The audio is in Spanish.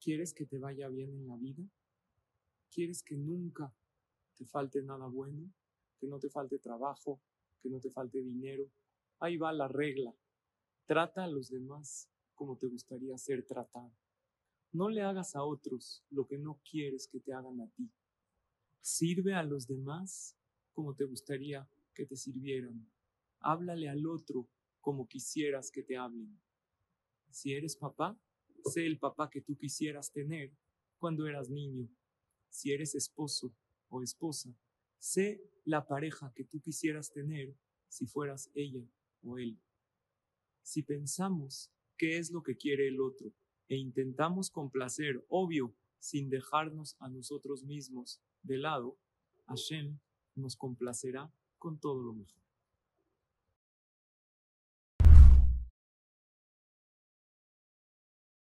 ¿Quieres que te vaya bien en la vida? ¿Quieres que nunca te falte nada bueno? ¿Que no te falte trabajo? ¿Que no te falte dinero? Ahí va la regla. Trata a los demás como te gustaría ser tratado. No le hagas a otros lo que no quieres que te hagan a ti. Sirve a los demás como te gustaría que te sirvieran. Háblale al otro como quisieras que te hablen. Si eres papá, sé el papá que tú quisieras tener cuando eras niño. Si eres esposo o esposa, sé la pareja que tú quisieras tener si fueras ella o él. Si pensamos qué es lo que quiere el otro e intentamos complacer, obvio, sin dejarnos a nosotros mismos de lado, Hashem nos complacerá con todo lo mejor.